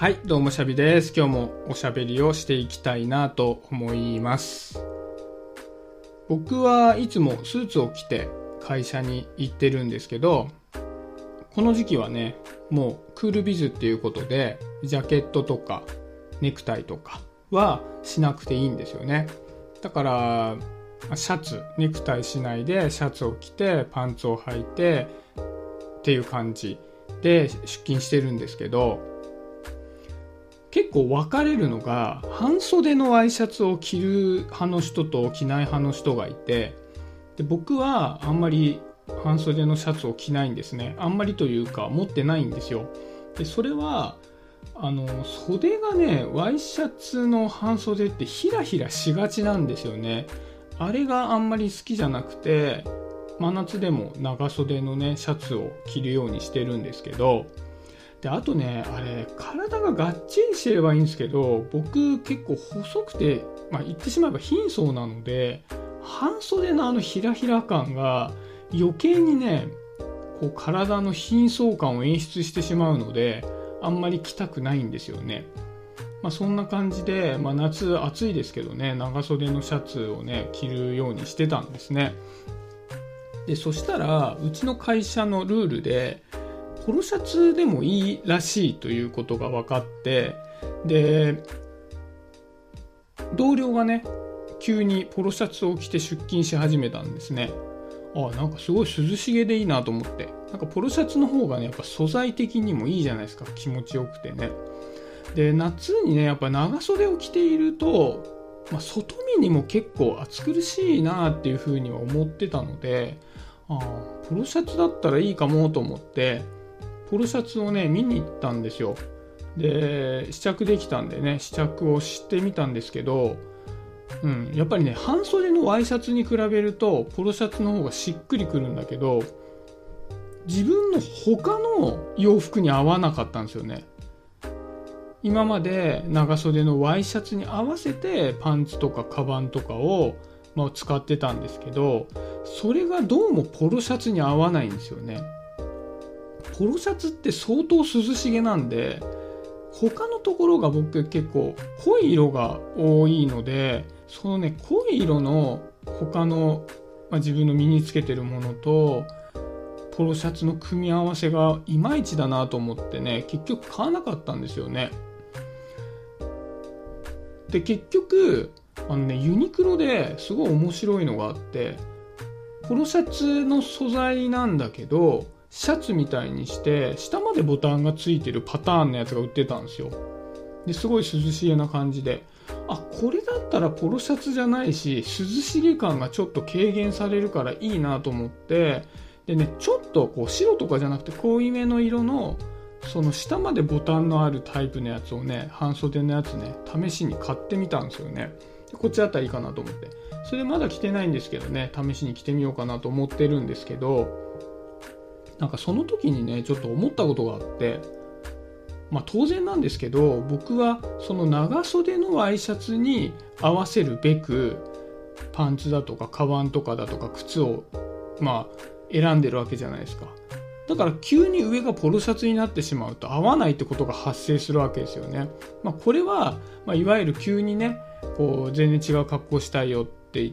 はい、どうもシャビです。今日もおしゃべりをしていきたいなと思います。僕はいつもスーツを着て会社に行ってるんですけど、この時期はね、もうクールビズっていうことで、ジャケットとかネクタイとかはしなくていいんですよね。だから、シャツ、ネクタイしないでシャツを着てパンツを履いてっていう感じで出勤してるんですけど、結構分かれるのが半袖のワイシャツを着る派の人と着ない派の人がいてで僕はあんまり半袖のシャツを着ないんですね。あんまりというか持ってないんですよ。でそれはあの袖がねワイシャツの半袖ってヒラヒラしがちなんですよね。あれがあんまり好きじゃなくて真夏でも長袖のねシャツを着るようにしてるんですけどであとねあれ体ががっちりしてればいいんですけど僕結構細くて、まあ、言ってしまえば貧相なので半袖のあのヒラヒラ感が余計にねこう体の貧相感を演出してしまうのであんまり着たくないんですよね。まあ、そんな感じで、まあ、夏暑いですけどね長袖のシャツをね着るようにしてたんですね。でそしたらうちの会社のルールでポロシャツでもいいらしいということが分かってで同僚がね急にポロシャツを着て出勤し始めたんですね。あなんかすごい涼しげでいいなと思って。なんかポロシャツの方がねやっぱ素材的にもいいじゃないですか。気持ちよくてね。で夏にねやっぱ長袖を着ていると、まあ、外見にも結構暑苦しいなっていうふうには思ってたのであポロシャツだったらいいかもと思ってポロシャツをね見に行ったんですよ。で試着できたんでね試着をしてみたんですけど、うん、やっぱりね半袖のワイシャツに比べるとポロシャツの方がしっくりくるんだけど自分の他の洋服に合わなかったんですよね。今まで長袖のワイシャツに合わせてパンツとかカバンとかを、まあ、使ってたんですけどそれがどうもポロシャツに合わないんですよね。ポロシャツって相当涼しげなんで他のところが僕結構濃い色が多いのでそのね濃い色の他の、まあ、自分の身につけてるものとポロシャツの組み合わせがいまいちだなと思ってね結局買わなかったんですよね。で結局あのねユニクロですごい面白いのがあってポロシャツの素材なんだけどシャツみたいにして下までボタンがついてるパターンのやつが売ってたんですよ。ですごい涼しげな感じで。あこれだったらポロシャツじゃないし涼しげ感がちょっと軽減されるからいいなと思って。でねちょっとこう白とかじゃなくて濃いめの色のその下までボタンのあるタイプのやつをね半袖のやつね試しに買ってみたんですよね。でこっちだったらいいかなと思って。それでまだ着てないんですけどね試しに着てみようかなと思ってるんですけどなんかその時にねちょっと思ったことがあってまあ当然なんですけど僕はその長袖のワイシャツに合わせるべくパンツだとかカバンとかだとか靴をまあ選んでるわけじゃないですか。だから急に上がポロシャツになってしまうと合わないってことが発生するわけですよね、まあ、これは、まあ、いわゆる急にねこう全然違う格好したいよって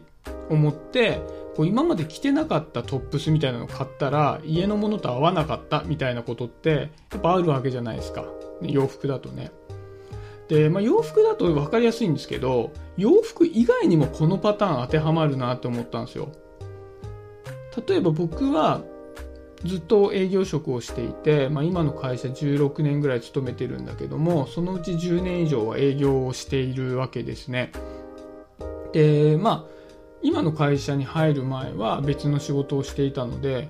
思ってこう今まで着てなかったトップスみたいなのを買ったら家のものと合わなかったみたいなことってやっぱあるわけじゃないですか。洋服だとね。で、まあ、洋服だと分かりやすいんですけど洋服以外にもこのパターン当てはまるなって思ったんですよ。例えば僕はずっと営業職をしていて、まあ、今の会社16年ぐらい勤めてるんだけどもそのうち10年以上は営業をしているわけですね。でまあ今の会社に入る前は別の仕事をしていたので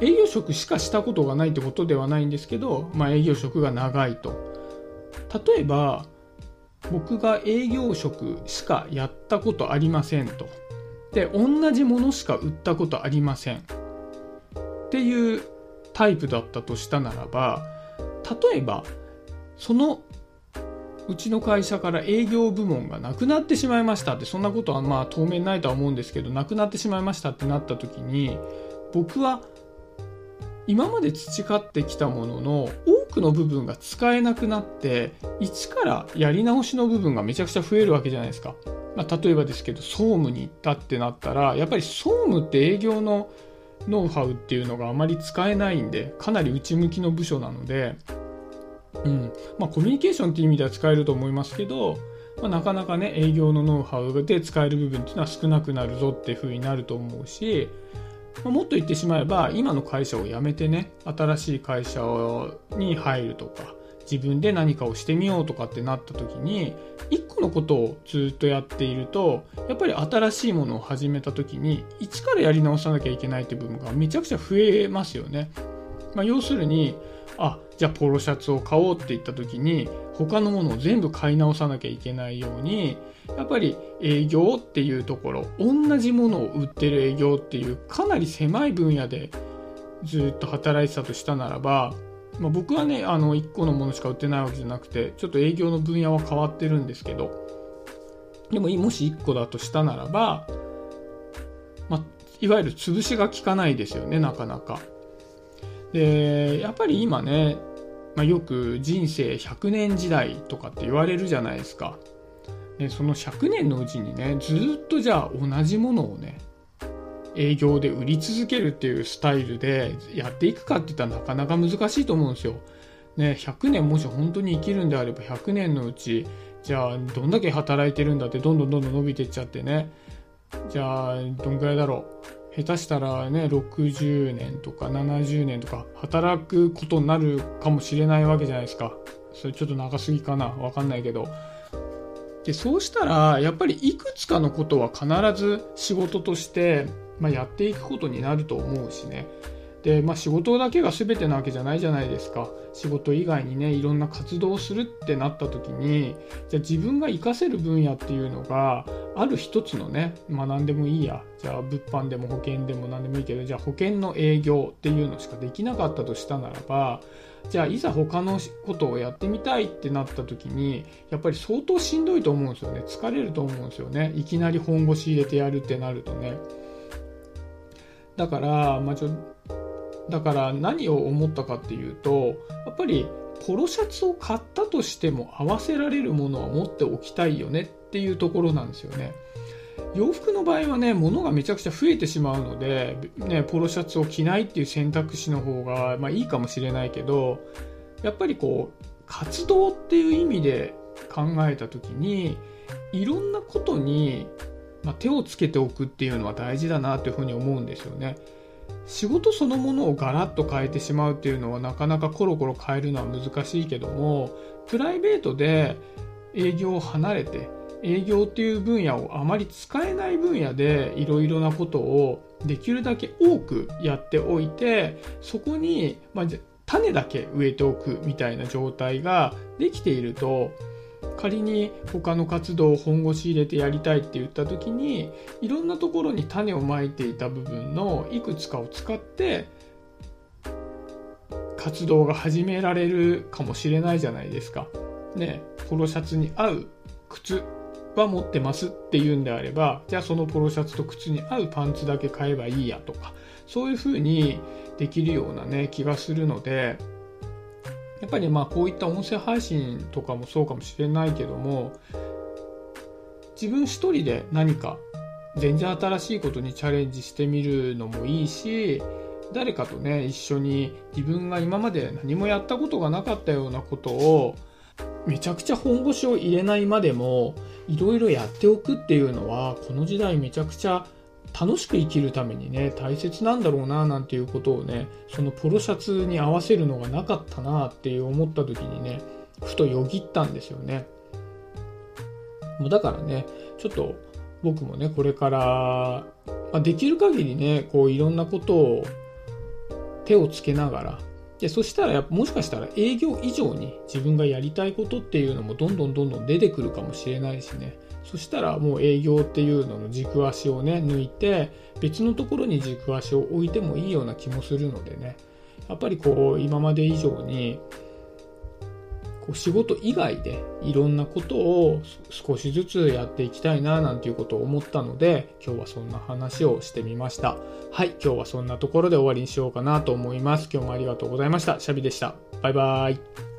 営業職しかしたことがないってことではないんですけど、まあ、営業職が長いと。例えば僕が営業職しかやったことありませんと。で同じものしか売ったことありません。っていうタイプだったとしたならば例えばそのうちの会社から営業部門がなくなってしまいましたってそんなことはまあ当面ないとは思うんですけどなくなってしまいましたってなった時に僕は今まで培ってきたものの多くの部分が使えなくなって一からやり直しの部分がめちゃくちゃ増えるわけじゃないですか、まあ、例えばですけど総務に行ったってなったらやっぱり総務って営業のノウハウっていうのがあまり使えないんでかなり内向きの部署なので、うんまあ、コミュニケーションっていう意味では使えると思いますけど、まあ、なかなかね営業のノウハウで使える部分っていうのは少なくなるぞっていうふうになると思うしまあもっと言ってしまえば今の会社を辞めてね新しい会社に入るとか自分で何かをしてみようとかってなった時に1個のことをずっとやっているとやっぱり新しいものを始めた時に一からやり直さなきゃいけないっていう部分がめちゃくちゃ増えますよね。まあ、要するにあじゃあポロシャツを買おうって言った時に他のものを全部買い直さなきゃいけないようにやっぱり営業っていうところ同じものを売ってる営業っていうかなり狭い分野でずっと働いてたとしたならば、まあ、僕はねあの1個のものしか売ってないわけじゃなくてちょっと営業の分野は変わってるんですけどでももし1個だとしたならば、まあ、いわゆる潰しが効かないですよねなかなか。でやっぱり今ね、まあ、よく人生100年時代とかって言われるじゃないですか。でその100年のうちにねずっとじゃあ同じものをね営業で売り続けるっていうスタイルでやっていくかって言ったらなかなか難しいと思うんですよ。ね、100年もし本当に生きるんであれば100年のうちじゃあどんだけ働いてるんだってどんどんどんどん伸びてっちゃってねじゃあどんぐらいだろう下手したらね60年とか70年とか働くことになるかもしれないわけじゃないですか。それちょっと長すぎかな。わかんないけど。でそうしたらやっぱりいくつかのことは必ず仕事として、まあ、やっていくことになると思うしね。で、まあ、仕事だけが全てなわけじゃないじゃないですか。仕事以外にねいろんな活動をするってなった時にじゃあ自分が活かせる分野っていうのがある一つのねまあ何でもいいや。じゃあ物販でも保険でも何でもいいけどじゃあ保険の営業っていうのしかできなかったとしたならばじゃあいざ他のことをやってみたいってなった時にやっぱり相当しんどいと思うんですよね。疲れると思うんですよね。いきなり本腰入れてやるってなるとね。だから、まあ、ちょだから何を思ったかっていうとやっぱりポロシャツを買ったとしても合わせられるものは持っておきたいよねっていうところなんですよね。洋服の場合はね物がめちゃくちゃ増えてしまうので、ね、ポロシャツを着ないっていう選択肢の方が、まあ、いいかもしれないけどやっぱりこう活動っていう意味で考えた時にいろんなことに、まあ、手をつけておくっていうのは大事だなというふうに思うんですよね。仕事そのものをガラッと変えてしまうっていうのはなかなかコロコロ変えるのは難しいけどもプライベートで営業を離れて営業っていう分野をあまり使えない分野でいろいろなことをできるだけ多くやっておいてそこに、まあ、種だけ植えておくみたいな状態ができていると仮に他の活動を本腰入れてやりたいって言った時にいろんなところに種をまいていた部分のいくつかを使って活動が始められるかもしれないじゃないですか。ね、ポロシャツに合う靴は持ってますっていうんであればじゃあそのポロシャツと靴に合うパンツだけ買えばいいやとかそういう風にできるようなね気がするのでやっぱりまあこういった音声配信とかもそうかもしれないけども自分一人で何か全然新しいことにチャレンジしてみるのもいいし誰かとね一緒に自分が今まで何もやったことがなかったようなことをめちゃくちゃ本腰を入れないまでもいろいろやっておくっていうのはこの時代めちゃくちゃ楽しく生きるためにね大切なんだろうななんていうことをねそのポロシャツに合わせるのがなかったなっていう思った時にねふとよぎったんですよね。もうだからねちょっと僕もねこれから、まあ、できる限りねこういろんなことを手をつけながらでそしたらやもしかしたら営業以上に自分がやりたいことっていうのもどんどんどんどん出てくるかもしれないしね。そしたらもう営業っていうのの軸足をね抜いて別のところに軸足を置いてもいいような気もするのでね。やっぱりこう今まで以上にこお仕事以外でいろんなことを少しずつやっていきたいななんていうことを思ったので今日はそんな話をしてみました。はい今日はそんなところで終わりにしようかなと思います。今日もありがとうございました。シャビでした。バイバーイ。